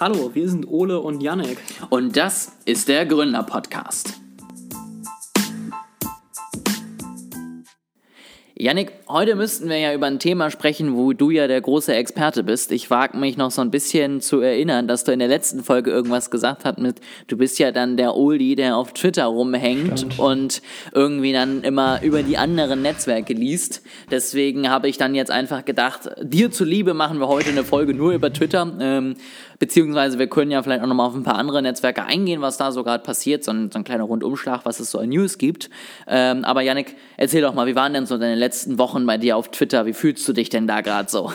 Hallo, wir sind Ole und Janek. Und das ist der Gründer-Podcast. Yannick, heute müssten wir ja über ein Thema sprechen, wo du ja der große Experte bist. Ich wage mich noch so ein bisschen zu erinnern, dass du in der letzten Folge irgendwas gesagt hast mit, du bist ja dann der Oldie, der auf Twitter rumhängt Stimmt. und irgendwie dann immer über die anderen Netzwerke liest. Deswegen habe ich dann jetzt einfach gedacht, dir zuliebe machen wir heute eine Folge nur über Twitter. Ähm, Beziehungsweise wir können ja vielleicht auch nochmal auf ein paar andere Netzwerke eingehen, was da so gerade passiert, so ein, so ein, kleiner Rundumschlag, was es so an News gibt. Ähm, aber Yannick, erzähl doch mal, wie waren denn so deine letzten Wochen bei dir auf Twitter? Wie fühlst du dich denn da gerade so?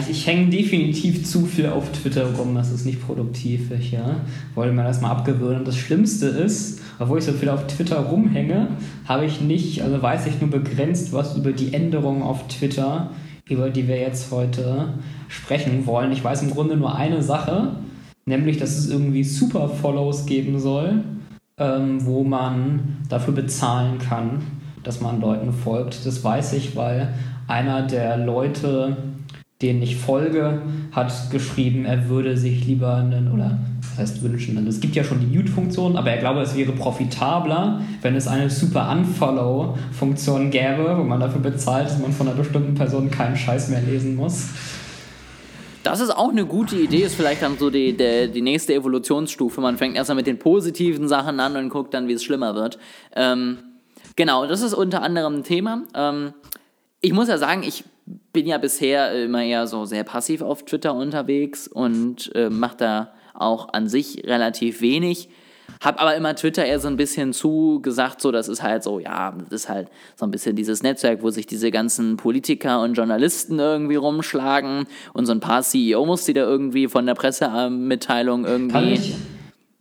ich, ich hänge definitiv zu viel auf Twitter rum, das ist nicht produktiv. Ich ja, wollte mir das mal abgewöhnen. Und das Schlimmste ist, obwohl ich so viel auf Twitter rumhänge, habe ich nicht, also weiß ich nur begrenzt was über die Änderungen auf Twitter über die wir jetzt heute sprechen wollen. Ich weiß im Grunde nur eine Sache, nämlich, dass es irgendwie Super Follows geben soll, ähm, wo man dafür bezahlen kann, dass man Leuten folgt. Das weiß ich, weil einer der Leute, denen ich folge, hat geschrieben, er würde sich lieber einen, oder das heißt wünschen. Also es gibt ja schon die Mute-Funktion, aber er glaube, es wäre profitabler, wenn es eine super Unfollow-Funktion gäbe, wo man dafür bezahlt, dass man von einer bestimmten Person keinen Scheiß mehr lesen muss. Das ist auch eine gute Idee, ist vielleicht dann so die, die, die nächste Evolutionsstufe. Man fängt erstmal mit den positiven Sachen an und guckt dann, wie es schlimmer wird. Ähm, genau, das ist unter anderem ein Thema. Ähm, ich muss ja sagen, ich bin ja bisher immer eher so sehr passiv auf Twitter unterwegs und äh, mache da auch an sich relativ wenig. Hab aber immer Twitter eher so ein bisschen zugesagt, so das ist halt so, ja, das ist halt so ein bisschen dieses Netzwerk, wo sich diese ganzen Politiker und Journalisten irgendwie rumschlagen und so ein paar CEOs, die da irgendwie von der Pressemitteilung irgendwie. Kann ich,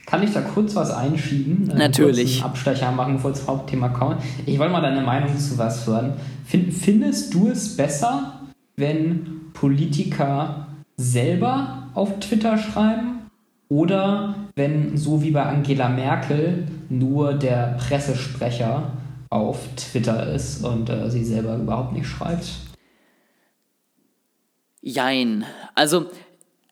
kann ich da kurz was einschieben? Natürlich. Einen Abstecher machen, bevor ins Hauptthema kommen. Ich wollte mal deine Meinung zu was hören. Find, findest du es besser, wenn Politiker selber auf Twitter schreiben oder wenn, so wie bei Angela Merkel, nur der Pressesprecher auf Twitter ist und äh, sie selber überhaupt nicht schreibt? Jein. Also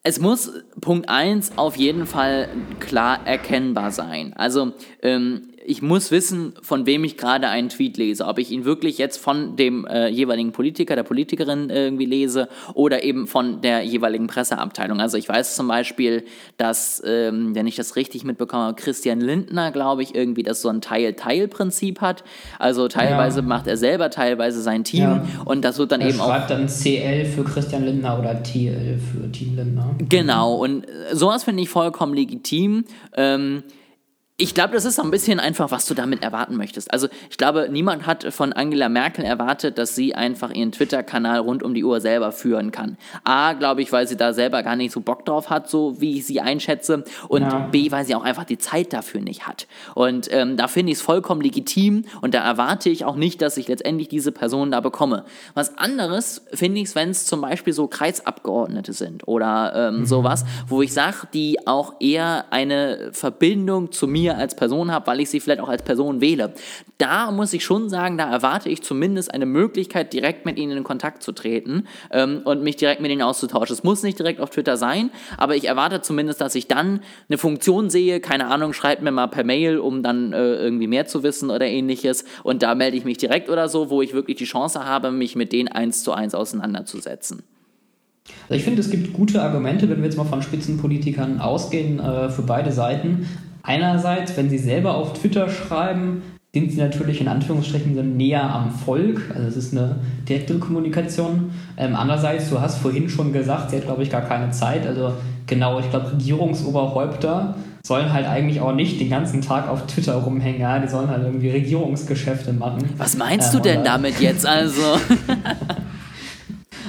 es muss Punkt 1 auf jeden Fall klar erkennbar sein. Also ähm, ich muss wissen, von wem ich gerade einen Tweet lese. Ob ich ihn wirklich jetzt von dem äh, jeweiligen Politiker, der Politikerin irgendwie lese oder eben von der jeweiligen Presseabteilung. Also ich weiß zum Beispiel, dass, ähm, wenn ich das richtig mitbekomme, Christian Lindner, glaube ich, irgendwie das so ein Teil-Teil-Prinzip hat. Also teilweise ja. macht er selber, teilweise sein Team ja. und das wird dann er eben auch... schreibt dann CL für Christian Lindner oder TL für Team Lindner. Genau und sowas finde ich vollkommen legitim. Ähm, ich glaube, das ist so ein bisschen einfach, was du damit erwarten möchtest. Also ich glaube, niemand hat von Angela Merkel erwartet, dass sie einfach ihren Twitter-Kanal rund um die Uhr selber führen kann. A, glaube ich, weil sie da selber gar nicht so Bock drauf hat, so wie ich sie einschätze. Und ja. B, weil sie auch einfach die Zeit dafür nicht hat. Und ähm, da finde ich es vollkommen legitim und da erwarte ich auch nicht, dass ich letztendlich diese Person da bekomme. Was anderes finde ich es, wenn es zum Beispiel so Kreisabgeordnete sind oder ähm, mhm. sowas, wo ich sage, die auch eher eine Verbindung zu mir als Person habe, weil ich sie vielleicht auch als Person wähle. Da muss ich schon sagen, da erwarte ich zumindest eine Möglichkeit, direkt mit ihnen in Kontakt zu treten ähm, und mich direkt mit ihnen auszutauschen. Es muss nicht direkt auf Twitter sein, aber ich erwarte zumindest, dass ich dann eine Funktion sehe, keine Ahnung, schreibt mir mal per Mail, um dann äh, irgendwie mehr zu wissen oder ähnliches und da melde ich mich direkt oder so, wo ich wirklich die Chance habe, mich mit denen eins zu eins auseinanderzusetzen. Also ich finde, es gibt gute Argumente, wenn wir jetzt mal von Spitzenpolitikern ausgehen, äh, für beide Seiten. Einerseits, wenn sie selber auf Twitter schreiben, sind sie natürlich in Anführungsstrichen näher am Volk, also es ist eine direkte Kommunikation. Ähm, andererseits, du hast vorhin schon gesagt, sie hat, glaube ich, gar keine Zeit. Also genau, ich glaube, Regierungsoberhäupter sollen halt eigentlich auch nicht den ganzen Tag auf Twitter rumhängen, ja? die sollen halt irgendwie Regierungsgeschäfte machen. Was meinst ähm, du denn damit jetzt also?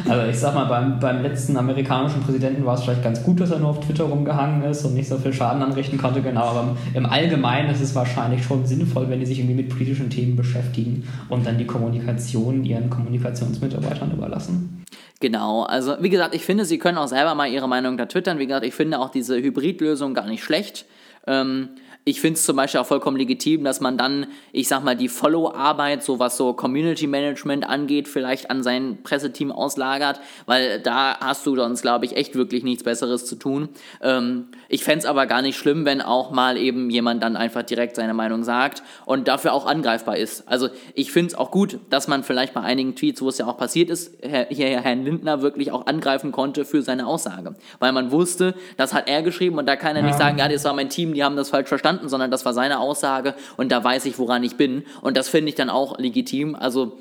Also ich sag mal, beim, beim letzten amerikanischen Präsidenten war es vielleicht ganz gut, dass er nur auf Twitter rumgehangen ist und nicht so viel Schaden anrichten konnte, genau. Aber im Allgemeinen ist es wahrscheinlich schon sinnvoll, wenn die sich irgendwie mit politischen Themen beschäftigen und dann die Kommunikation ihren Kommunikationsmitarbeitern überlassen. Genau, also wie gesagt, ich finde, Sie können auch selber mal Ihre Meinung da twittern. Wie gesagt, ich finde auch diese Hybridlösung gar nicht schlecht. Ähm, ich finde es zum Beispiel auch vollkommen legitim, dass man dann, ich sag mal, die Follow-Arbeit, so was so Community Management angeht, vielleicht an sein Presseteam auslagert, weil da hast du sonst, glaube ich, echt wirklich nichts Besseres zu tun. Ähm, ich fände es aber gar nicht schlimm, wenn auch mal eben jemand dann einfach direkt seine Meinung sagt und dafür auch angreifbar ist. Also ich finde es auch gut, dass man vielleicht bei einigen Tweets, wo es ja auch passiert ist, hier Herrn Lindner wirklich auch angreifen konnte für seine Aussage. Weil man wusste, das hat er geschrieben und da kann er ja. nicht sagen, ja, das war mein Team, die haben das falsch verstanden verstanden, sondern das war seine Aussage und da weiß ich, woran ich bin. Und das finde ich dann auch legitim. Also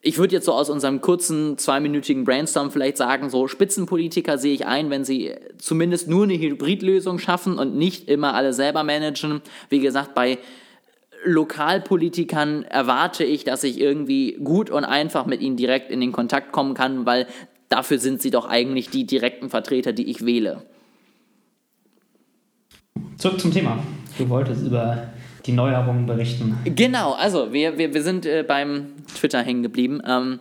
ich würde jetzt so aus unserem kurzen zweiminütigen Brainstorm vielleicht sagen, so Spitzenpolitiker sehe ich ein, wenn sie zumindest nur eine Hybridlösung schaffen und nicht immer alle selber managen. Wie gesagt, bei Lokalpolitikern erwarte ich, dass ich irgendwie gut und einfach mit ihnen direkt in den Kontakt kommen kann, weil dafür sind sie doch eigentlich die direkten Vertreter, die ich wähle. Zurück zum Thema. Du wolltest über die Neuerungen berichten. Genau, also wir, wir, wir sind äh, beim Twitter hängen geblieben. Ähm,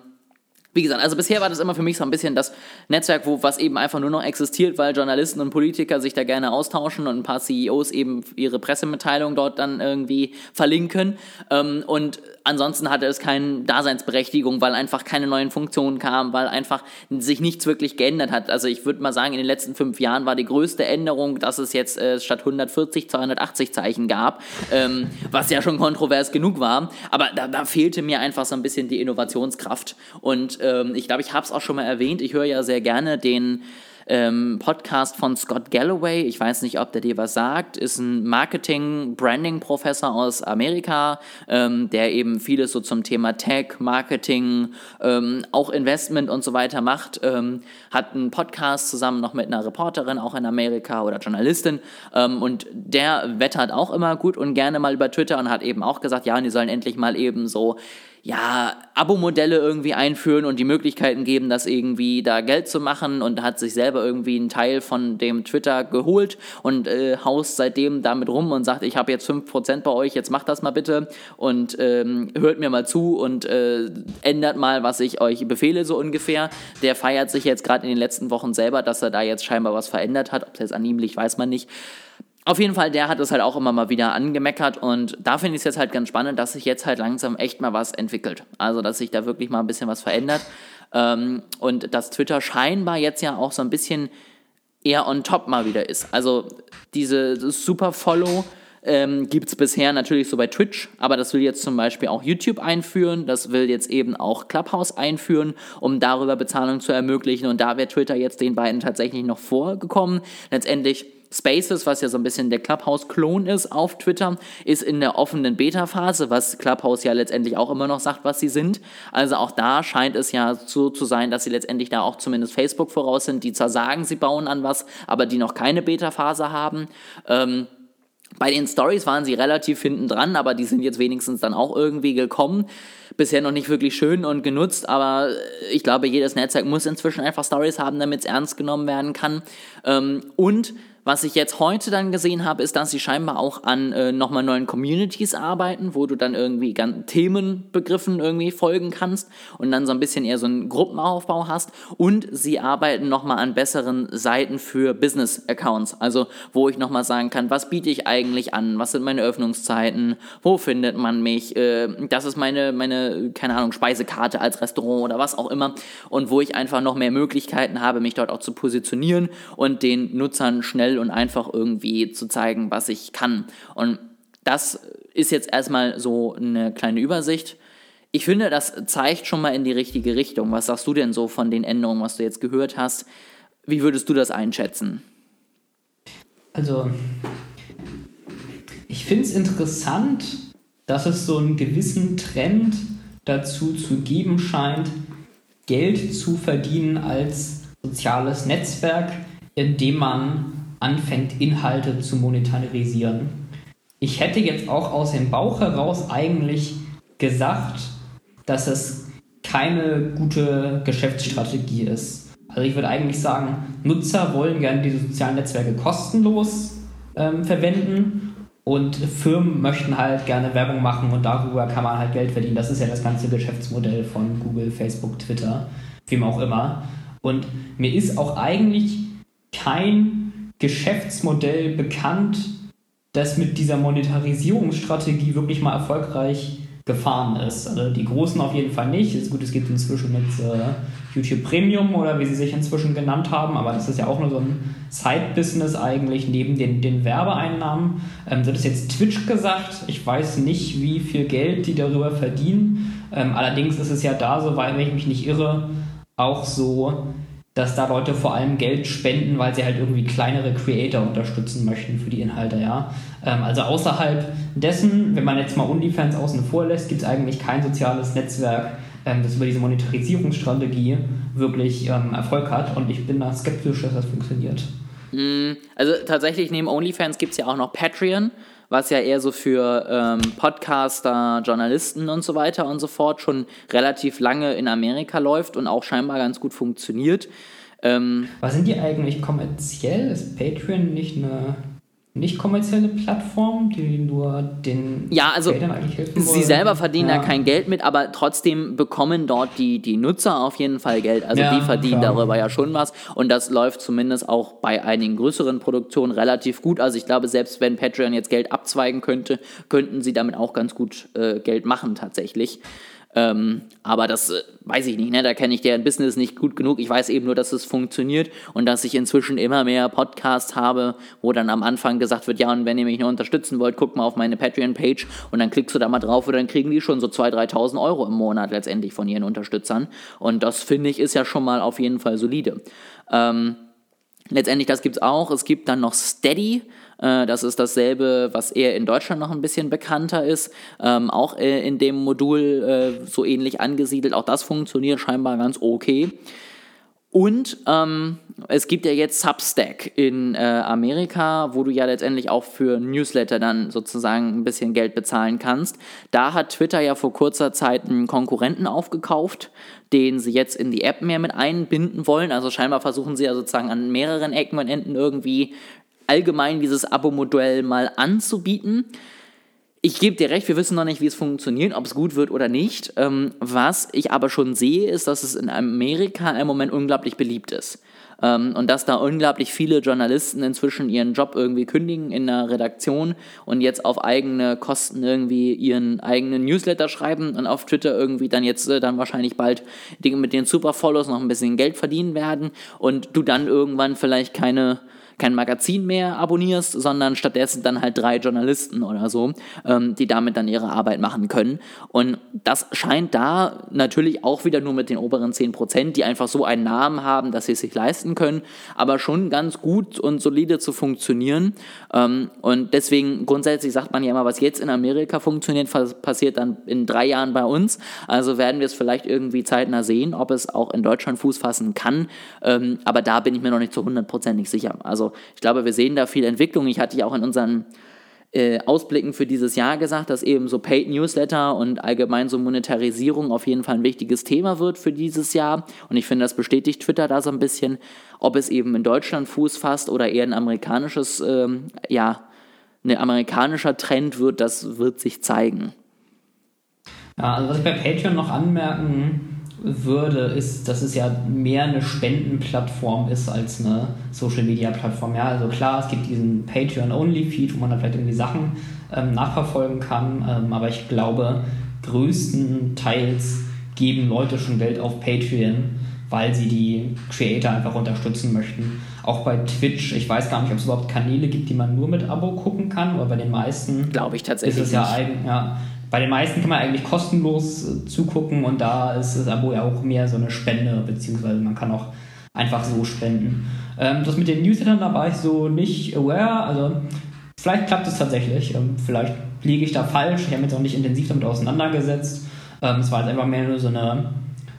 wie gesagt, also bisher war das immer für mich so ein bisschen das Netzwerk, wo was eben einfach nur noch existiert, weil Journalisten und Politiker sich da gerne austauschen und ein paar CEOs eben ihre Pressemitteilung dort dann irgendwie verlinken. Ähm, und ansonsten hatte es keine Daseinsberechtigung, weil einfach keine neuen Funktionen kamen, weil einfach sich nichts wirklich geändert hat. Also ich würde mal sagen, in den letzten fünf Jahren war die größte Änderung, dass es jetzt äh, statt 140 280 Zeichen gab, ähm, was ja schon kontrovers genug war. Aber da, da, fehlte mir einfach so ein bisschen die Innovationskraft. Und ähm, ich glaube, ich habe es auch schon mal erwähnt, ich höre ja sehr gerne den ähm, Podcast von Scott Galloway. Ich weiß nicht, ob der dir was sagt. Ist ein Marketing-Branding-Professor aus Amerika, ähm, der eben vieles so zum Thema Tech, Marketing, ähm, auch Investment und so weiter macht. Ähm, hat einen Podcast zusammen noch mit einer Reporterin, auch in Amerika oder Journalistin. Ähm, und der wettert auch immer gut und gerne mal über Twitter und hat eben auch gesagt, ja, die sollen endlich mal eben so ja, Abo-Modelle irgendwie einführen und die Möglichkeiten geben, das irgendwie da Geld zu machen und hat sich selber irgendwie einen Teil von dem Twitter geholt und äh, haust seitdem damit rum und sagt, ich habe jetzt 5% bei euch, jetzt macht das mal bitte und ähm, hört mir mal zu und äh, ändert mal, was ich euch befehle, so ungefähr. Der feiert sich jetzt gerade in den letzten Wochen selber, dass er da jetzt scheinbar was verändert hat. Ob es jetzt an ihm liegt, weiß man nicht. Auf jeden Fall, der hat es halt auch immer mal wieder angemeckert und da finde ich es jetzt halt ganz spannend, dass sich jetzt halt langsam echt mal was entwickelt. Also, dass sich da wirklich mal ein bisschen was verändert ähm, und dass Twitter scheinbar jetzt ja auch so ein bisschen eher on top mal wieder ist. Also, diese Super Follow ähm, gibt es bisher natürlich so bei Twitch, aber das will jetzt zum Beispiel auch YouTube einführen, das will jetzt eben auch Clubhouse einführen, um darüber Bezahlung zu ermöglichen und da wäre Twitter jetzt den beiden tatsächlich noch vorgekommen. Letztendlich Spaces, was ja so ein bisschen der Clubhouse-Klon ist auf Twitter, ist in der offenen Beta-Phase, was Clubhouse ja letztendlich auch immer noch sagt, was sie sind. Also auch da scheint es ja so zu sein, dass sie letztendlich da auch zumindest Facebook voraus sind, die zwar sagen, sie bauen an was, aber die noch keine Beta-Phase haben. Ähm, bei den Stories waren sie relativ hinten dran, aber die sind jetzt wenigstens dann auch irgendwie gekommen. Bisher noch nicht wirklich schön und genutzt, aber ich glaube, jedes Netzwerk muss inzwischen einfach Stories haben, damit es ernst genommen werden kann. Ähm, und was ich jetzt heute dann gesehen habe, ist, dass sie scheinbar auch an äh, nochmal neuen Communities arbeiten, wo du dann irgendwie ganz Themenbegriffen irgendwie folgen kannst und dann so ein bisschen eher so einen Gruppenaufbau hast. Und sie arbeiten nochmal an besseren Seiten für Business-Accounts. Also, wo ich nochmal sagen kann, was biete ich eigentlich an? Was sind meine Öffnungszeiten? Wo findet man mich? Äh, das ist meine, meine, keine Ahnung, Speisekarte als Restaurant oder was auch immer. Und wo ich einfach noch mehr Möglichkeiten habe, mich dort auch zu positionieren und den Nutzern schnell und einfach irgendwie zu zeigen, was ich kann. Und das ist jetzt erstmal so eine kleine Übersicht. Ich finde, das zeigt schon mal in die richtige Richtung. Was sagst du denn so von den Änderungen, was du jetzt gehört hast? Wie würdest du das einschätzen? Also, ich finde es interessant, dass es so einen gewissen Trend dazu zu geben scheint, Geld zu verdienen als soziales Netzwerk, indem man anfängt, Inhalte zu monetarisieren. Ich hätte jetzt auch aus dem Bauch heraus eigentlich gesagt, dass es keine gute Geschäftsstrategie ist. Also ich würde eigentlich sagen, Nutzer wollen gerne diese sozialen Netzwerke kostenlos ähm, verwenden und Firmen möchten halt gerne Werbung machen und darüber kann man halt Geld verdienen. Das ist ja das ganze Geschäftsmodell von Google, Facebook, Twitter, wem auch immer. Und mir ist auch eigentlich kein Geschäftsmodell bekannt, das mit dieser Monetarisierungsstrategie wirklich mal erfolgreich gefahren ist. Also die Großen auf jeden Fall nicht. Es ist gut, es gibt inzwischen mit äh, YouTube Premium oder wie sie sich inzwischen genannt haben, aber das ist ja auch nur so ein Side-Business eigentlich neben den, den Werbeeinnahmen. Ähm, so hat es jetzt Twitch gesagt. Ich weiß nicht, wie viel Geld die darüber verdienen. Ähm, allerdings ist es ja da, so weil, wenn ich mich nicht irre, auch so, dass da Leute vor allem Geld spenden, weil sie halt irgendwie kleinere Creator unterstützen möchten für die Inhalte, ja. Ähm, also außerhalb dessen, wenn man jetzt mal OnlyFans außen vor lässt, gibt es eigentlich kein soziales Netzwerk, ähm, das über diese Monetarisierungsstrategie wirklich ähm, Erfolg hat und ich bin da skeptisch, dass das funktioniert. Mm, also tatsächlich neben OnlyFans gibt es ja auch noch Patreon, was ja eher so für ähm, Podcaster, Journalisten und so weiter und so fort schon relativ lange in Amerika läuft und auch scheinbar ganz gut funktioniert. Ähm, Was sind die eigentlich kommerziell? Ist Patreon nicht eine nicht kommerzielle Plattform, die nur den ja, also eigentlich helfen Sie selber verdienen ja. da kein Geld mit, aber trotzdem bekommen dort die, die Nutzer auf jeden Fall Geld. Also ja, die verdienen klar. darüber ja schon was und das läuft zumindest auch bei einigen größeren Produktionen relativ gut. Also ich glaube, selbst wenn Patreon jetzt Geld abzweigen könnte, könnten sie damit auch ganz gut äh, Geld machen tatsächlich. Ähm, aber das äh, weiß ich nicht, ne? da kenne ich deren Business nicht gut genug. Ich weiß eben nur, dass es funktioniert und dass ich inzwischen immer mehr Podcasts habe, wo dann am Anfang gesagt wird, ja, und wenn ihr mich nur unterstützen wollt, guckt mal auf meine Patreon-Page und dann klickst du da mal drauf und dann kriegen die schon so 2.000, 3.000 Euro im Monat letztendlich von ihren Unterstützern. Und das finde ich ist ja schon mal auf jeden Fall solide. Ähm, letztendlich, das gibt es auch. Es gibt dann noch Steady. Äh, das ist dasselbe, was eher in Deutschland noch ein bisschen bekannter ist. Ähm, auch äh, in dem Modul äh, so ähnlich angesiedelt. Auch das funktioniert scheinbar ganz okay. Und ähm, es gibt ja jetzt Substack in äh, Amerika, wo du ja letztendlich auch für Newsletter dann sozusagen ein bisschen Geld bezahlen kannst. Da hat Twitter ja vor kurzer Zeit einen Konkurrenten aufgekauft, den sie jetzt in die App mehr mit einbinden wollen. Also scheinbar versuchen sie ja sozusagen an mehreren Ecken und Enden irgendwie allgemein dieses Abo-Modell mal anzubieten. Ich gebe dir recht, wir wissen noch nicht, wie es funktioniert, ob es gut wird oder nicht. Ähm, was ich aber schon sehe, ist, dass es in Amerika im Moment unglaublich beliebt ist. Ähm, und dass da unglaublich viele Journalisten inzwischen ihren Job irgendwie kündigen in der Redaktion und jetzt auf eigene Kosten irgendwie ihren eigenen Newsletter schreiben und auf Twitter irgendwie dann jetzt äh, dann wahrscheinlich bald mit den Superfollows noch ein bisschen Geld verdienen werden und du dann irgendwann vielleicht keine kein Magazin mehr abonnierst, sondern stattdessen dann halt drei Journalisten oder so, ähm, die damit dann ihre Arbeit machen können. Und das scheint da natürlich auch wieder nur mit den oberen 10 Prozent, die einfach so einen Namen haben, dass sie es sich leisten können, aber schon ganz gut und solide zu funktionieren. Ähm, und deswegen grundsätzlich sagt man ja immer, was jetzt in Amerika funktioniert, passiert dann in drei Jahren bei uns. Also werden wir es vielleicht irgendwie zeitnah sehen, ob es auch in Deutschland Fuß fassen kann. Ähm, aber da bin ich mir noch nicht zu hundertprozentig sicher. Also ich glaube, wir sehen da viel Entwicklung. Ich hatte ja auch in unseren äh, Ausblicken für dieses Jahr gesagt, dass eben so Paid Newsletter und allgemein so Monetarisierung auf jeden Fall ein wichtiges Thema wird für dieses Jahr. Und ich finde, das bestätigt Twitter da so ein bisschen, ob es eben in Deutschland Fuß fasst oder eher ein amerikanisches, ähm, ja, ein amerikanischer Trend wird, das wird sich zeigen. Ja, also was ich bei Patreon noch anmerken würde, ist, dass es ja mehr eine Spendenplattform ist als eine Social Media Plattform. Ja, also klar, es gibt diesen Patreon-Only-Feed, wo man dann vielleicht irgendwie Sachen ähm, nachverfolgen kann, ähm, aber ich glaube, größtenteils geben Leute schon Geld auf Patreon, weil sie die Creator einfach unterstützen möchten. Auch bei Twitch, ich weiß gar nicht, ob es überhaupt Kanäle gibt, die man nur mit Abo gucken kann, aber bei den meisten glaube ich tatsächlich ist es ja, eigen, ja bei den meisten kann man eigentlich kostenlos äh, zugucken und da ist das Abo ja auch mehr so eine Spende, beziehungsweise man kann auch einfach so spenden. Ähm, das mit den Newslettern, da war ich so nicht aware, also vielleicht klappt es tatsächlich, ähm, vielleicht liege ich da falsch, ich habe mich jetzt auch nicht intensiv damit auseinandergesetzt. Ähm, es war halt einfach mehr nur so eine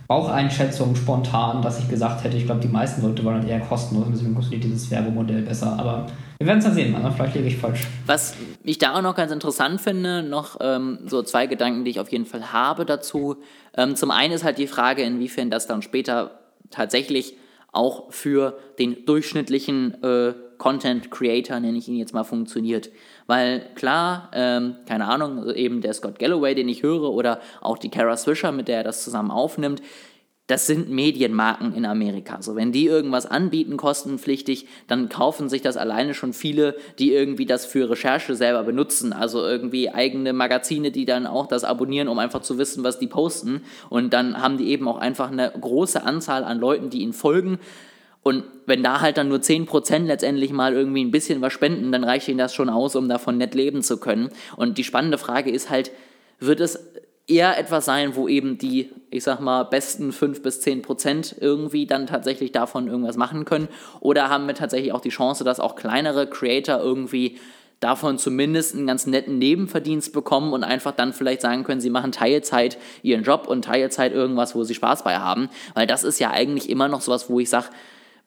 Baucheinschätzung spontan, dass ich gesagt hätte, ich glaube, die meisten Leute wollen eher kostenlos, deswegen kostet dieses Werbemodell besser, aber wir werden es dann sehen, also vielleicht liege ich falsch. Was ich da auch noch ganz interessant finde, noch ähm, so zwei Gedanken, die ich auf jeden Fall habe dazu. Ähm, zum einen ist halt die Frage, inwiefern das dann später tatsächlich auch für den durchschnittlichen äh, Content Creator, nenne ich ihn jetzt mal, funktioniert. Weil klar, ähm, keine Ahnung, eben der Scott Galloway, den ich höre, oder auch die Kara Swisher, mit der er das zusammen aufnimmt, das sind Medienmarken in Amerika. So, wenn die irgendwas anbieten, kostenpflichtig, dann kaufen sich das alleine schon viele, die irgendwie das für Recherche selber benutzen. Also irgendwie eigene Magazine, die dann auch das abonnieren, um einfach zu wissen, was die posten. Und dann haben die eben auch einfach eine große Anzahl an Leuten, die ihnen folgen. Und wenn da halt dann nur 10% letztendlich mal irgendwie ein bisschen was spenden, dann reicht ihnen das schon aus, um davon nett leben zu können. Und die spannende Frage ist halt, wird es eher etwas sein, wo eben die, ich sag mal, besten 5 bis 10 Prozent irgendwie dann tatsächlich davon irgendwas machen können? Oder haben wir tatsächlich auch die Chance, dass auch kleinere Creator irgendwie davon zumindest einen ganz netten Nebenverdienst bekommen und einfach dann vielleicht sagen können, sie machen Teilzeit ihren Job und Teilzeit irgendwas, wo sie Spaß bei haben? Weil das ist ja eigentlich immer noch sowas, wo ich sage,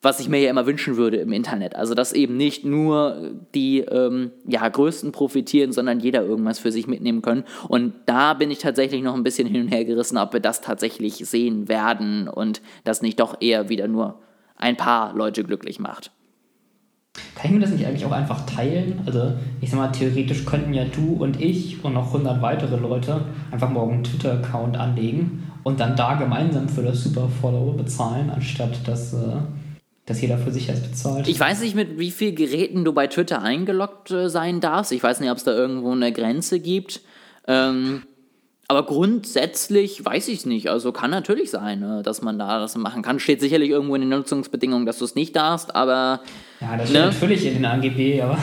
was ich mir ja immer wünschen würde im Internet. Also, dass eben nicht nur die ähm, ja, Größten profitieren, sondern jeder irgendwas für sich mitnehmen können. Und da bin ich tatsächlich noch ein bisschen hin und her gerissen, ob wir das tatsächlich sehen werden und das nicht doch eher wieder nur ein paar Leute glücklich macht. Kann ich mir das nicht eigentlich auch einfach teilen? Also, ich sag mal, theoretisch könnten ja du und ich und noch 100 weitere Leute einfach morgen einen Twitter-Account anlegen und dann da gemeinsam für das Super-Follow bezahlen, anstatt dass. Äh dass jeder für sich das bezahlt. Ich weiß nicht, mit wie vielen Geräten du bei Twitter eingeloggt äh, sein darfst. Ich weiß nicht, ob es da irgendwo eine Grenze gibt. Ähm, aber grundsätzlich weiß ich es nicht. Also kann natürlich sein, ne, dass man da das machen kann. Steht sicherlich irgendwo in den Nutzungsbedingungen, dass du es nicht darfst, aber. Ja, das steht ne? natürlich in den AGB, aber.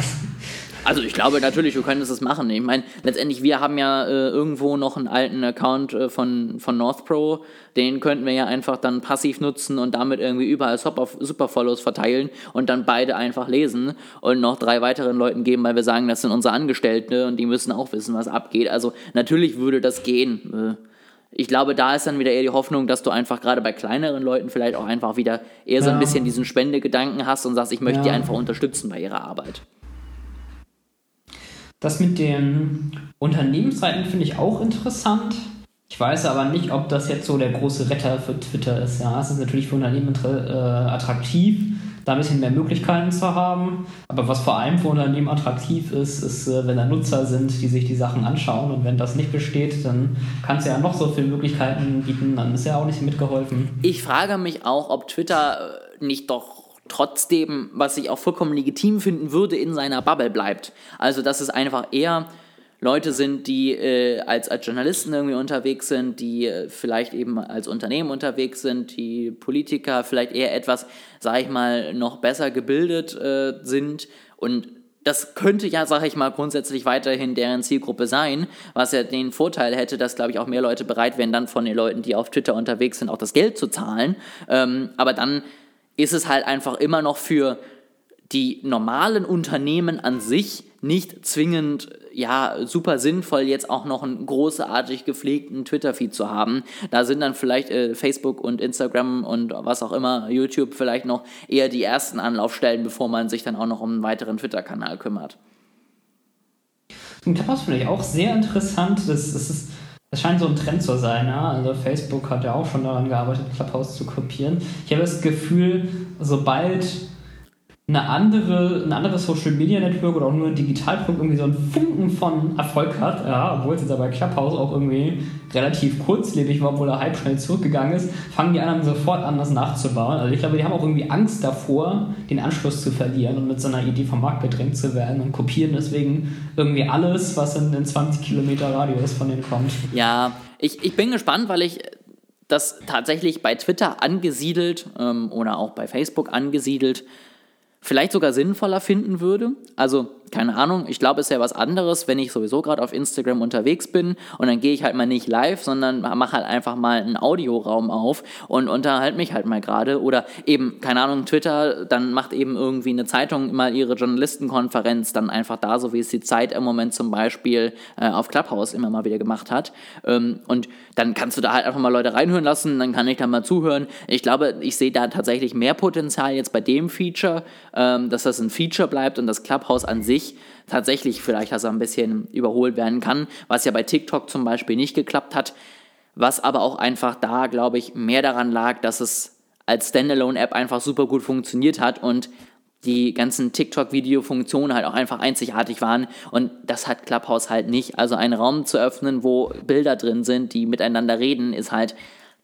Also ich glaube natürlich, du könntest es machen. Ich meine, letztendlich, wir haben ja äh, irgendwo noch einen alten Account äh, von, von NorthPro, den könnten wir ja einfach dann passiv nutzen und damit irgendwie überall Superfollows verteilen und dann beide einfach lesen und noch drei weiteren Leuten geben, weil wir sagen, das sind unsere Angestellten und die müssen auch wissen, was abgeht. Also natürlich würde das gehen. Äh, ich glaube, da ist dann wieder eher die Hoffnung, dass du einfach gerade bei kleineren Leuten vielleicht auch einfach wieder eher so ein bisschen diesen Spendegedanken hast und sagst, ich möchte ja. die einfach unterstützen bei ihrer Arbeit. Das mit den Unternehmensseiten finde ich auch interessant. Ich weiß aber nicht, ob das jetzt so der große Retter für Twitter ist. Ja, es ist natürlich für Unternehmen äh, attraktiv, da ein bisschen mehr Möglichkeiten zu haben. Aber was vor allem für Unternehmen attraktiv ist, ist, äh, wenn da Nutzer sind, die sich die Sachen anschauen. Und wenn das nicht besteht, dann kannst du ja noch so viele Möglichkeiten bieten, dann ist ja auch nicht mitgeholfen. Ich frage mich auch, ob Twitter nicht doch trotzdem, was ich auch vollkommen legitim finden würde, in seiner Bubble bleibt. Also, dass es einfach eher Leute sind, die äh, als, als Journalisten irgendwie unterwegs sind, die äh, vielleicht eben als Unternehmen unterwegs sind, die Politiker vielleicht eher etwas, sag ich mal, noch besser gebildet äh, sind und das könnte ja, sag ich mal, grundsätzlich weiterhin deren Zielgruppe sein, was ja den Vorteil hätte, dass, glaube ich, auch mehr Leute bereit wären, dann von den Leuten, die auf Twitter unterwegs sind, auch das Geld zu zahlen. Ähm, aber dann ist es halt einfach immer noch für die normalen Unternehmen an sich nicht zwingend ja super sinnvoll jetzt auch noch einen großartig gepflegten Twitter-Feed zu haben. Da sind dann vielleicht äh, Facebook und Instagram und was auch immer, YouTube vielleicht noch eher die ersten Anlaufstellen, bevor man sich dann auch noch um einen weiteren Twitter-Kanal kümmert. Den Clubhouse finde ich auch sehr interessant. Das, das ist es scheint so ein Trend zu sein, ja. Also Facebook hat ja auch schon daran gearbeitet, Clubhouse zu kopieren. Ich habe das Gefühl, sobald eine andere, ein anderes Social Media Network oder auch nur ein Digitalprodukt irgendwie so einen Funken von Erfolg hat, ja, obwohl es jetzt aber Clubhouse auch irgendwie relativ kurzlebig war, obwohl der Hype schnell zurückgegangen ist, fangen die anderen sofort an, das nachzubauen. Also ich glaube, die haben auch irgendwie Angst davor, den Anschluss zu verlieren und mit so einer Idee vom Markt gedrängt zu werden und kopieren deswegen irgendwie alles, was in den 20 Kilometer Radius von denen kommt. Ja, ich, ich bin gespannt, weil ich das tatsächlich bei Twitter angesiedelt ähm, oder auch bei Facebook angesiedelt vielleicht sogar sinnvoller finden würde. Also keine Ahnung, ich glaube, es ist ja was anderes, wenn ich sowieso gerade auf Instagram unterwegs bin und dann gehe ich halt mal nicht live, sondern mache halt einfach mal einen Audioraum auf und unterhalte mich halt mal gerade. Oder eben, keine Ahnung, Twitter, dann macht eben irgendwie eine Zeitung mal ihre Journalistenkonferenz, dann einfach da, so wie es die Zeit im Moment zum Beispiel äh, auf Clubhouse immer mal wieder gemacht hat. Ähm, und dann kannst du da halt einfach mal Leute reinhören lassen, dann kann ich da mal zuhören. Ich glaube, ich sehe da tatsächlich mehr Potenzial jetzt bei dem Feature, ähm, dass das ein Feature bleibt und das Clubhouse an sich sich tatsächlich vielleicht also ein bisschen überholt werden kann, was ja bei TikTok zum Beispiel nicht geklappt hat, was aber auch einfach da, glaube ich, mehr daran lag, dass es als Standalone-App einfach super gut funktioniert hat und die ganzen TikTok-Video-Funktionen halt auch einfach einzigartig waren und das hat Clubhouse halt nicht. Also einen Raum zu öffnen, wo Bilder drin sind, die miteinander reden, ist halt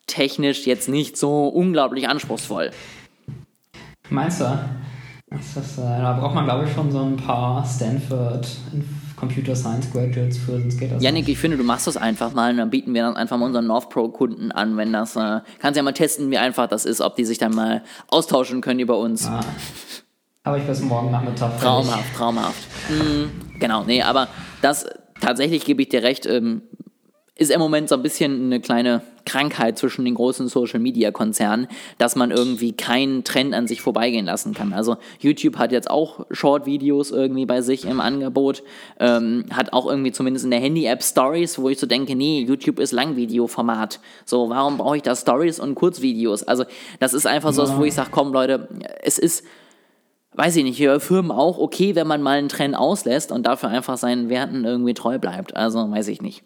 technisch jetzt nicht so unglaublich anspruchsvoll. Meinst du? Das ist, äh, da braucht man, glaube ich, schon so ein paar Stanford Computer Science Graduates für, sonst geht das Yannick, ich finde, du machst das einfach mal und dann bieten wir das einfach mal unseren North Pro Kunden an, wenn das, äh, kannst ja mal testen, wie einfach das ist, ob die sich dann mal austauschen können über uns. Ah. Aber ich bis morgen Nachmittag. Traumhaft, traumhaft. Mhm, genau, nee, aber das, tatsächlich gebe ich dir recht, ähm, ist im Moment so ein bisschen eine kleine Krankheit zwischen den großen Social Media Konzernen, dass man irgendwie keinen Trend an sich vorbeigehen lassen kann. Also YouTube hat jetzt auch Short Videos irgendwie bei sich im Angebot, ähm, hat auch irgendwie zumindest in der Handy App Stories, wo ich so denke, nee, YouTube ist Langvideo-Format. So, warum brauche ich da Stories und Kurzvideos? Also, das ist einfach so, wo ich sage, komm Leute, es ist weiß ich nicht, Firmen auch okay, wenn man mal einen Trend auslässt und dafür einfach seinen Werten irgendwie treu bleibt. Also weiß ich nicht.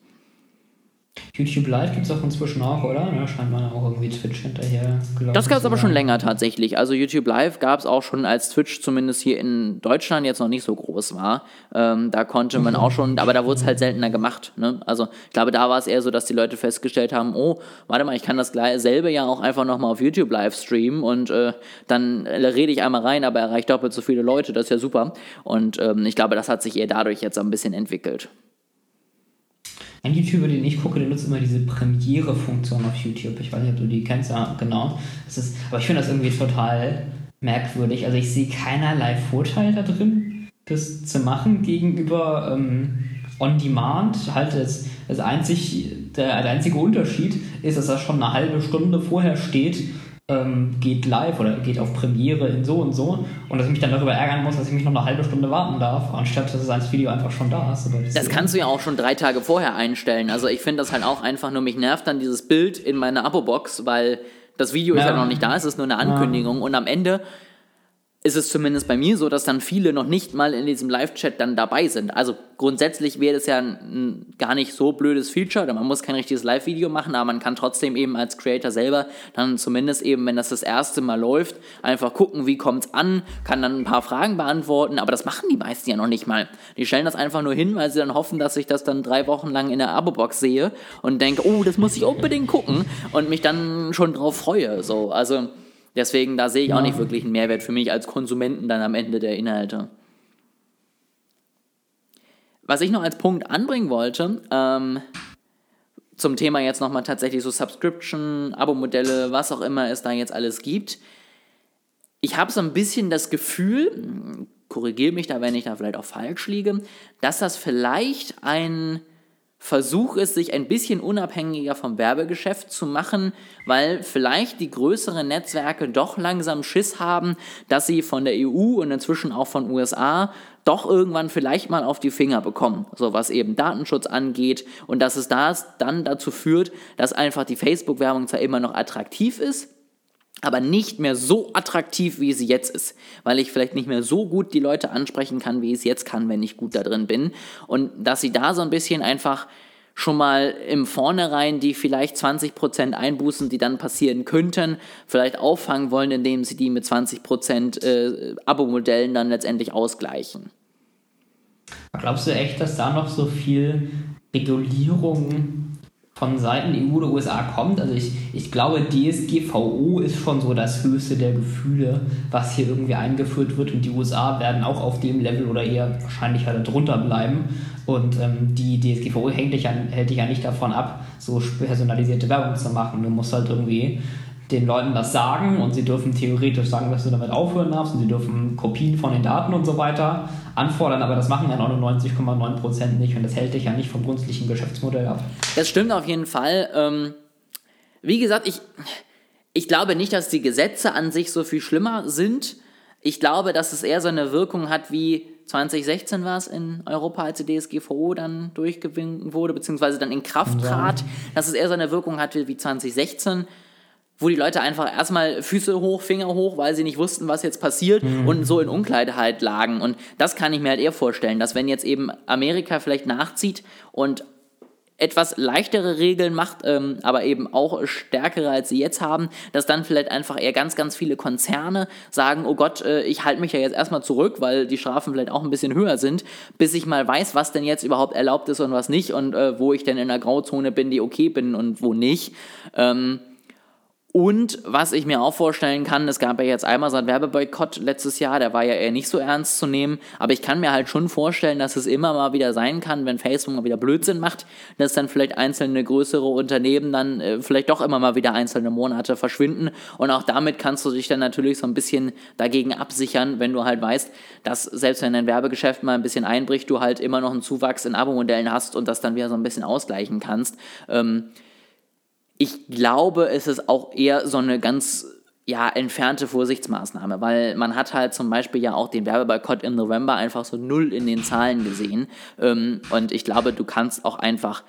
YouTube Live gibt es auch inzwischen auch, oder? Ja, scheint man auch irgendwie Twitch hinterher gelaufen Das gab es aber schon länger tatsächlich. Also YouTube Live gab es auch schon, als Twitch zumindest hier in Deutschland jetzt noch nicht so groß war. Ähm, da konnte man auch schon, aber da wurde es halt seltener gemacht. Ne? Also ich glaube, da war es eher so, dass die Leute festgestellt haben, oh, warte mal, ich kann das selbe ja auch einfach nochmal auf YouTube Live streamen und äh, dann rede ich einmal rein, aber erreicht doppelt so viele Leute, das ist ja super. Und ähm, ich glaube, das hat sich eher dadurch jetzt ein bisschen entwickelt. Ein YouTuber, den ich gucke, der nutzt immer diese Premiere-Funktion auf YouTube. Ich weiß nicht, ob du die kennst, ja, genau. Das ist, aber ich finde das irgendwie total merkwürdig. Also ich sehe keinerlei Vorteil da drin, das zu machen gegenüber ähm, On Demand. Halt das, das einzig, der, der einzige Unterschied ist, dass das schon eine halbe Stunde vorher steht, ähm, geht live oder geht auf Premiere in so und so und dass ich mich dann darüber ärgern muss, dass ich mich noch eine halbe Stunde warten darf, anstatt dass das Video einfach schon da ist. Aber Das kannst du ja auch schon drei Tage vorher einstellen. Also ich finde das halt auch einfach nur, mich nervt dann dieses Bild in meiner Abo-Box, weil das Video ist Ja. ja noch nicht da, es ist nur eine Ankündigung und am Ende ist es zumindest bei mir so, dass dann viele noch nicht mal in diesem Live-Chat dann dabei sind. Also grundsätzlich wäre das ja ein, ein gar nicht so blödes Feature, denn man muss kein richtiges Live-Video machen, aber man kann trotzdem eben als Creator selber dann zumindest eben, wenn das das erste Mal läuft, einfach gucken, wie kommt's an, kann dann ein paar Fragen beantworten, aber das machen die meisten ja noch nicht mal. Die stellen das einfach nur hin, weil sie dann hoffen, dass ich das dann drei Wochen lang in der Abo-Box sehe und denke, oh, das muss ich unbedingt gucken und mich dann schon drauf freue. So, also Deswegen, da sehe ich auch Ja. nicht wirklich einen Mehrwert für mich als Konsumenten dann am Ende der Inhalte. Was ich noch als Punkt anbringen wollte, ähm, zum Thema jetzt nochmal tatsächlich so Subscription, Abo-Modelle, was auch immer es da jetzt alles gibt. Ich habe so ein bisschen das Gefühl, korrigiere mich da, wenn ich da vielleicht auch falsch liege, dass das vielleicht ein Versuch ist, sich ein bisschen unabhängiger vom Werbegeschäft zu machen, weil vielleicht die größeren Netzwerke doch langsam Schiss haben, dass sie von der EU und inzwischen auch von USA doch irgendwann vielleicht mal auf die Finger bekommen, so was eben Datenschutz angeht. Und dass es das dann dazu führt, dass einfach die Facebook-Werbung zwar immer noch attraktiv ist, aber nicht mehr so attraktiv, wie sie jetzt ist, weil ich vielleicht nicht mehr so gut die Leute ansprechen kann, wie ich es jetzt kann, wenn ich gut da drin bin. Und dass sie da so ein bisschen einfach schon mal im Vornherein die vielleicht 20% Einbußen, die dann passieren könnten, vielleicht auffangen wollen, indem sie die mit 20% äh, Abo-Modellen dann letztendlich ausgleichen. Glaubst du echt, dass da noch so viel Regulierung von Seiten EU oder USA kommt? Also ich, ich glaube, DSGVO ist schon so das höchste der Gefühle, was hier irgendwie eingeführt wird und die USA werden auch auf dem Level oder eher wahrscheinlich halt drunter bleiben. Und ähm, die DSGVO hängt dich ja, hält dich ja nicht davon ab, so personalisierte Werbung zu machen. Du musst halt irgendwie den Leuten das sagen und sie dürfen theoretisch sagen, dass du damit aufhören darfst und sie dürfen Kopien von den Daten und so weiter anfordern, aber das machen ja 99,9% nicht und das hält dich ja nicht vom grundsätzlichen Geschäftsmodell ab. Das stimmt auf jeden Fall. Ähm, wie gesagt, ich, ich glaube nicht, dass die Gesetze an sich so viel schlimmer sind. Ich glaube, dass es eher so eine Wirkung hat wie 2016 war es in Europa, als die DSGVO dann durchgewinkt wurde, beziehungsweise dann in Kraft trat, dass es eher so eine Wirkung hatte wie 2016 wo die Leute einfach erstmal Füße hoch, Finger hoch, weil sie nicht wussten, was jetzt passiert und so in Unkleid halt lagen. Und das kann ich mir halt eher vorstellen, dass wenn jetzt eben Amerika vielleicht nachzieht und etwas leichtere Regeln macht, ähm, aber eben auch stärkere, als sie jetzt haben, dass dann vielleicht einfach eher ganz, ganz viele Konzerne sagen, oh Gott, äh, ich halte mich ja jetzt erstmal zurück, weil die Strafen vielleicht auch ein bisschen höher sind, bis ich mal weiß, was denn jetzt überhaupt erlaubt ist und was nicht und äh, wo ich denn in der Grauzone bin, die okay bin und wo nicht. Ähm, Und was ich mir auch vorstellen kann, es gab ja jetzt einmal so einen Werbeboykott letztes Jahr, der war ja eher nicht so ernst zu nehmen, aber ich kann mir halt schon vorstellen, dass es immer mal wieder sein kann, wenn Facebook mal wieder Blödsinn macht, dass dann vielleicht einzelne größere Unternehmen dann äh, vielleicht doch immer mal wieder einzelne Monate verschwinden und auch damit kannst du dich dann natürlich so ein bisschen dagegen absichern, wenn du halt weißt, dass selbst wenn dein Werbegeschäft mal ein bisschen einbricht, du halt immer noch einen Zuwachs in Abo-Modellen hast und das dann wieder so ein bisschen ausgleichen kannst. Ähm, ich glaube, es ist auch eher so eine ganz ja, entfernte Vorsichtsmaßnahme, weil man hat halt zum Beispiel ja auch den Werbeboykott im November einfach so null in den Zahlen gesehen. Ähm, und ich glaube, du kannst auch einfach,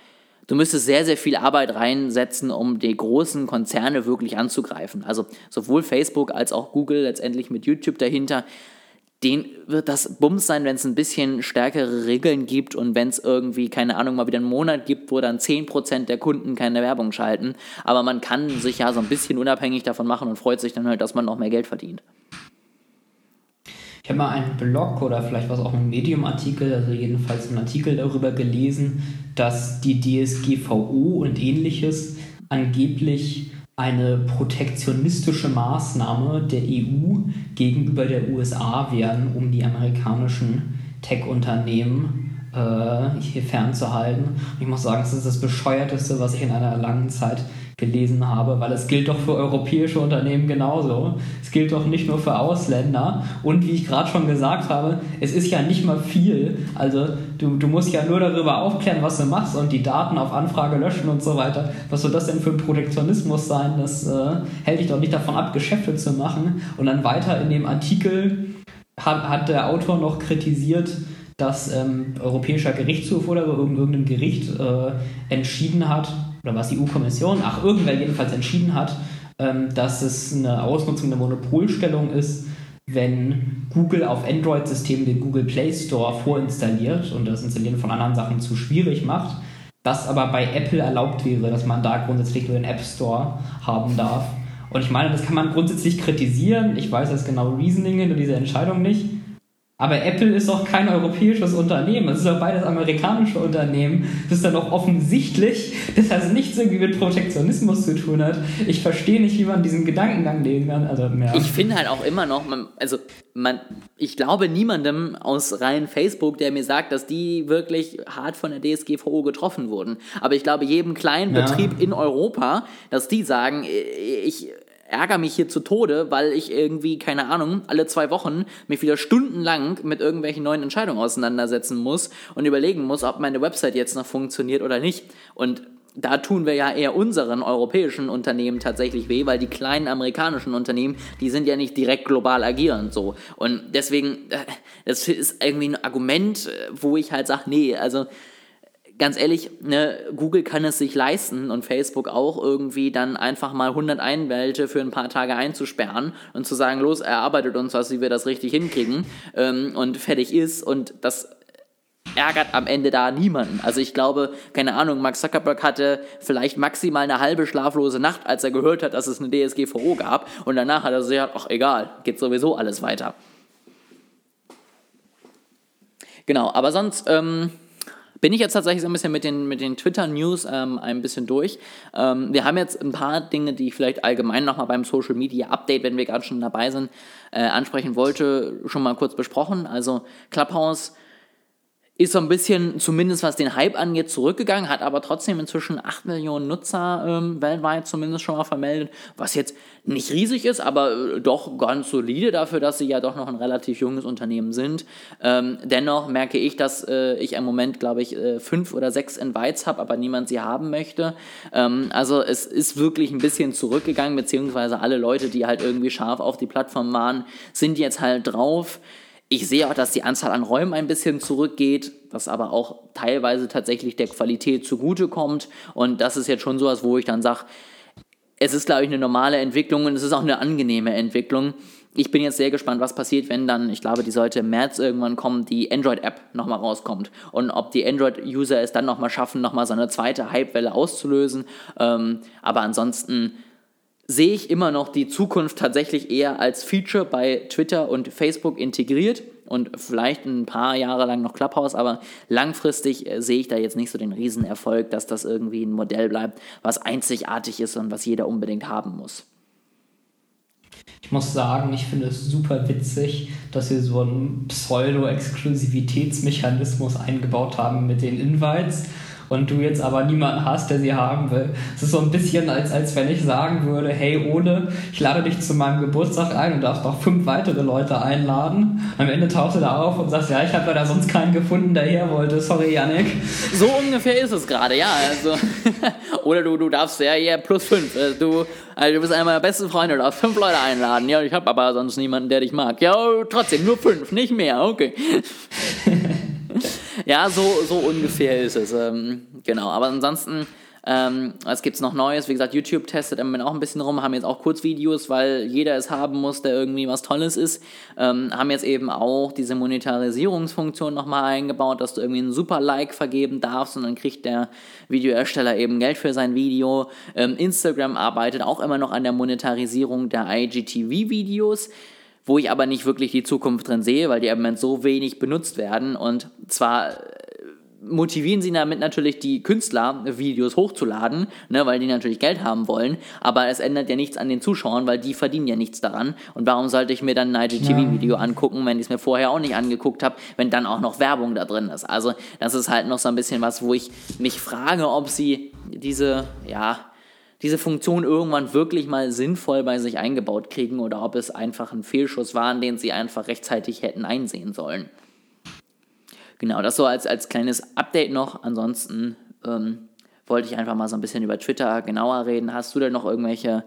du müsstest sehr, sehr viel Arbeit reinsetzen, um die großen Konzerne wirklich anzugreifen. Also sowohl Facebook als auch Google letztendlich mit YouTube dahinter den wird das Bums sein, wenn es ein bisschen stärkere Regeln gibt und wenn es irgendwie, keine Ahnung, mal wieder einen Monat gibt, wo dann 10% der Kunden keine Werbung schalten. Aber man kann sich ja so ein bisschen unabhängig davon machen und freut sich dann halt, dass man noch mehr Geld verdient. Ich habe mal einen Blog oder vielleicht was auch ein Medium-Artikel, also jedenfalls einen Artikel darüber gelesen, dass die DSGVO und ähnliches angeblich eine protektionistische Maßnahme der EU gegenüber der USA werden, um die amerikanischen Tech-Unternehmen äh, hier fernzuhalten. Und ich muss sagen, es ist das bescheuerteste, was ich in einer langen Zeit gelesen habe, weil es gilt doch für europäische Unternehmen genauso. Es gilt doch nicht nur für Ausländer. Und wie ich gerade schon gesagt habe, es ist ja nicht mal viel. Also du, du musst ja nur darüber aufklären, was du machst und die Daten auf Anfrage löschen und so weiter. Was soll das denn für ein Protektionismus sein? Das äh, hält dich doch nicht davon ab, Geschäfte zu machen. Und dann weiter in dem Artikel hat, hat der Autor noch kritisiert, dass ähm, Europäischer Gerichtshof oder irgendein Gericht äh, entschieden hat, oder was die EU-Kommission, ach, irgendwer jedenfalls entschieden hat, ähm, dass es eine Ausnutzung der Monopolstellung ist, wenn Google auf Android-Systemen den Google Play Store vorinstalliert und das Installieren von anderen Sachen zu schwierig macht, das aber bei Apple erlaubt wäre, dass man da grundsätzlich nur den App Store haben darf. Und ich meine, das kann man grundsätzlich kritisieren. Ich weiß das genaue Reasoning hinter dieser Entscheidung nicht. Aber Apple ist doch kein europäisches Unternehmen. Es ist doch beides amerikanische Unternehmen. Das ist dann doch offensichtlich, dass das nichts irgendwie mit Protektionismus zu tun hat. Ich verstehe nicht, wie man diesen Gedankengang legen kann. Also, ja. Ich finde halt auch immer noch, man, also man, ich glaube niemandem aus rein Facebook, der mir sagt, dass die wirklich hart von der DSGVO getroffen wurden. Aber ich glaube jedem kleinen ja. Betrieb in Europa, dass die sagen, ich ärgere mich hier zu Tode, weil ich irgendwie, keine Ahnung, alle zwei Wochen mich wieder stundenlang mit irgendwelchen neuen Entscheidungen auseinandersetzen muss und überlegen muss, ob meine Website jetzt noch funktioniert oder nicht. Und da tun wir ja eher unseren europäischen Unternehmen tatsächlich weh, weil die kleinen amerikanischen Unternehmen, die sind ja nicht direkt global agierend so. Und deswegen, äh, das ist irgendwie ein Argument, wo ich halt sage, nee, also ganz ehrlich, ne, Google kann es sich leisten und Facebook auch irgendwie dann einfach mal 100 Einwälte für ein paar Tage einzusperren und zu sagen, los, erarbeitet uns was, wie wir das richtig hinkriegen ähm, und fertig ist und das ärgert am Ende da niemanden. Also ich glaube, keine Ahnung, Mark Zuckerberg hatte vielleicht maximal eine halbe schlaflose Nacht, als er gehört hat, dass es eine DSGVO gab und danach hat er sich gedacht, ach egal, geht sowieso alles weiter. Genau, aber sonst, ähm, bin ich jetzt tatsächlich so ein bisschen mit den, mit den Twitter-News ähm, ein bisschen durch. Ähm, wir haben jetzt ein paar Dinge, die ich vielleicht allgemein nochmal beim Social Media Update, wenn wir gerade schon dabei sind, äh, ansprechen wollte, schon mal kurz besprochen. Also Clubhouse ist so ein bisschen, zumindest was den Hype angeht, zurückgegangen, hat aber trotzdem inzwischen 8 Millionen Nutzer ähm, weltweit zumindest schon mal vermeldet, was jetzt nicht riesig ist, aber äh, doch ganz solide dafür, dass sie ja doch noch ein relativ junges Unternehmen sind. Ähm, dennoch merke ich, dass äh, ich im Moment, glaube ich, äh, fünf oder sechs Invites habe, aber niemand sie haben möchte. Ähm, also es ist wirklich ein bisschen zurückgegangen, beziehungsweise alle Leute, die halt irgendwie scharf auf die Plattform waren, sind jetzt halt drauf. Ich sehe auch, dass die Anzahl an Räumen ein bisschen zurückgeht, was aber auch teilweise tatsächlich der Qualität zugutekommt. Und das ist jetzt schon sowas, wo ich dann sage, es ist, glaube ich, eine normale Entwicklung und es ist auch eine angenehme Entwicklung. Ich bin jetzt sehr gespannt, was passiert, wenn dann, ich glaube, die sollte im März irgendwann kommen, die Android-App nochmal rauskommt. Und ob die Android-User es dann nochmal schaffen, nochmal so eine zweite Hypewelle auszulösen. Ähm, aber ansonsten sehe ich immer noch die Zukunft tatsächlich eher als Feature bei Twitter und Facebook integriert und vielleicht ein paar Jahre lang noch Clubhouse, aber langfristig äh, sehe ich da jetzt nicht so den Riesenerfolg, dass das irgendwie ein Modell bleibt, was einzigartig ist und was jeder unbedingt haben muss. Ich muss sagen, ich finde es super witzig, dass wir so einen Pseudo-Exklusivitätsmechanismus eingebaut haben mit den Invites und du jetzt aber niemanden hast, der sie haben will. Es ist so ein bisschen, als, als wenn ich sagen würde, hey Ole, ich lade dich zu meinem Geburtstag ein und darfst noch fünf weitere Leute einladen. Am Ende tauchst du da auf und sagst, ja, ich habe da sonst keinen gefunden, der her wollte. Sorry, Yannick. So ungefähr ist es gerade, ja. Also. Oder du, du darfst ja hier plus fünf. Äh, du, also du bist einer meiner besten Freunde, du darfst fünf Leute einladen. Ja, ich habe aber sonst niemanden, der dich mag. Ja, trotzdem, nur fünf, nicht mehr, okay. ja, so, so ungefähr ist es. Ähm, genau, aber ansonsten, ähm, was gibt's noch Neues? Wie gesagt, YouTube testet im Moment auch ein bisschen rum, haben jetzt auch Kurzvideos, weil jeder es haben muss, der irgendwie was Tolles ist. Ähm, haben jetzt eben auch diese Monetarisierungsfunktion nochmal eingebaut, dass du irgendwie einen super Like vergeben darfst und dann kriegt der Videoersteller eben Geld für sein Video. Ähm, Instagram arbeitet auch immer noch an der Monetarisierung der IGTV-Videos wo ich aber nicht wirklich die Zukunft drin sehe, weil die im Moment so wenig benutzt werden. Und zwar äh, motivieren sie damit natürlich die Künstler, Videos hochzuladen, ne, weil die natürlich Geld haben wollen, aber es ändert ja nichts an den Zuschauern, weil die verdienen ja nichts daran. Und warum sollte ich mir dann ein IGTV-Video ja. angucken, wenn ich es mir vorher auch nicht angeguckt habe, wenn dann auch noch Werbung da drin ist? Also das ist halt noch so ein bisschen was, wo ich mich frage, ob sie diese, ja, diese Funktion irgendwann wirklich mal sinnvoll bei sich eingebaut kriegen oder ob es einfach ein Fehlschuss war, den sie einfach rechtzeitig hätten einsehen sollen. Genau, das so als, als kleines Update noch. Ansonsten ähm, wollte ich einfach mal so ein bisschen über Twitter genauer reden. Hast du denn noch irgendwelche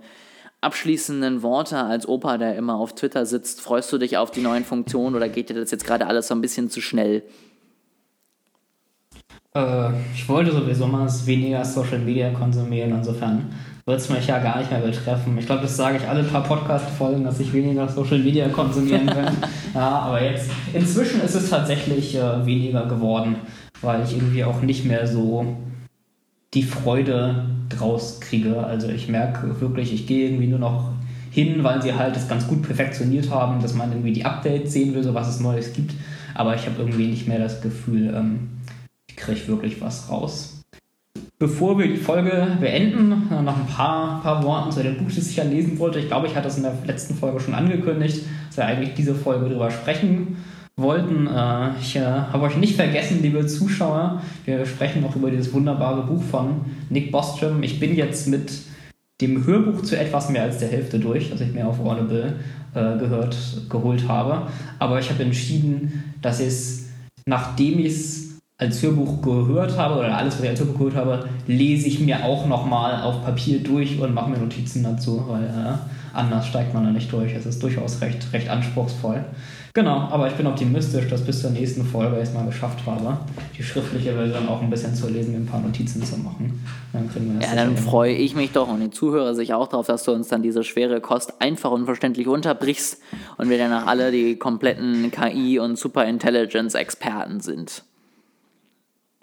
abschließenden Worte als Opa, der immer auf Twitter sitzt? Freust du dich auf die neuen Funktionen oder geht dir das jetzt gerade alles so ein bisschen zu schnell? Äh, ich wollte sowieso mal weniger Social Media konsumieren, insofern wird es mich ja gar nicht mehr betreffen. Ich glaube, das sage ich alle paar Podcast-Folgen, dass ich weniger Social Media konsumieren will. ja, aber jetzt, inzwischen ist es tatsächlich äh, weniger geworden, weil ich irgendwie auch nicht mehr so die Freude draus kriege. Also ich merke wirklich, ich gehe irgendwie nur noch hin, weil sie halt das ganz gut perfektioniert haben, dass man irgendwie die Updates sehen will, so was es Neues gibt. Aber ich habe irgendwie nicht mehr das Gefühl, ähm, kriege wirklich was raus. Bevor wir die Folge beenden, noch ein paar, paar Worte zu dem Buch, das ich ja lesen wollte. Ich glaube, ich hatte es in der letzten Folge schon angekündigt, dass wir eigentlich diese Folge darüber sprechen wollten. Äh, ich äh, habe euch nicht vergessen, liebe Zuschauer. Wir sprechen noch über dieses wunderbare Buch von Nick Bostrom. Ich bin jetzt mit dem Hörbuch zu etwas mehr als der Hälfte durch, das ich mir auf Audible äh, gehört, geholt habe. Aber ich habe entschieden, dass es, nachdem ich es als Hörbuch gehört habe oder alles, was ich als Hörbuch gehört habe, lese ich mir auch nochmal auf Papier durch und mache mir Notizen dazu, weil äh, anders steigt man da nicht durch. Es ist durchaus recht, recht anspruchsvoll. Genau, aber ich bin optimistisch, dass bis zur nächsten Folge ich es mal geschafft habe, die schriftliche Version auch ein bisschen zu lesen, mir ein paar Notizen zu machen. Dann kriegen wir das ja, dann freue ich mich doch und die Zuhörer sich auch darauf, dass du uns dann diese schwere Kost einfach und verständlich unterbrichst und wir danach alle die kompletten KI- und Superintelligence-Experten sind.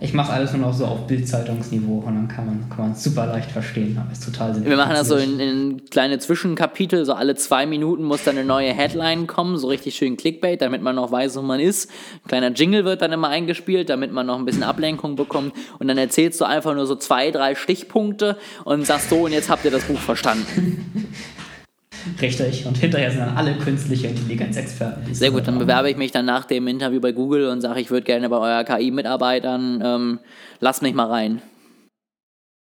Ich mache alles nur noch so auf Bildzeitungsniveau und dann kann man, kann man es super leicht verstehen. Aber ist total sinnvoll. Wir machen das so in, in, kleine Zwischenkapitel, so alle zwei Minuten muss dann eine neue Headline kommen, so richtig schön Clickbait, damit man noch weiß, wo man ist. Ein kleiner Jingle wird dann immer eingespielt, damit man noch ein bisschen Ablenkung bekommt. Und dann erzählst du einfach nur so zwei, drei Stichpunkte und sagst so, und jetzt habt ihr das Buch verstanden. Richtig. Und hinterher sind dann alle künstliche Intelligenzexperten. Sehr gut, dann bewerbe ich mich dann nach dem Interview bei Google und sage, ich würde gerne bei eurer KI mitarbeitern. Ähm, lasst mich mal rein.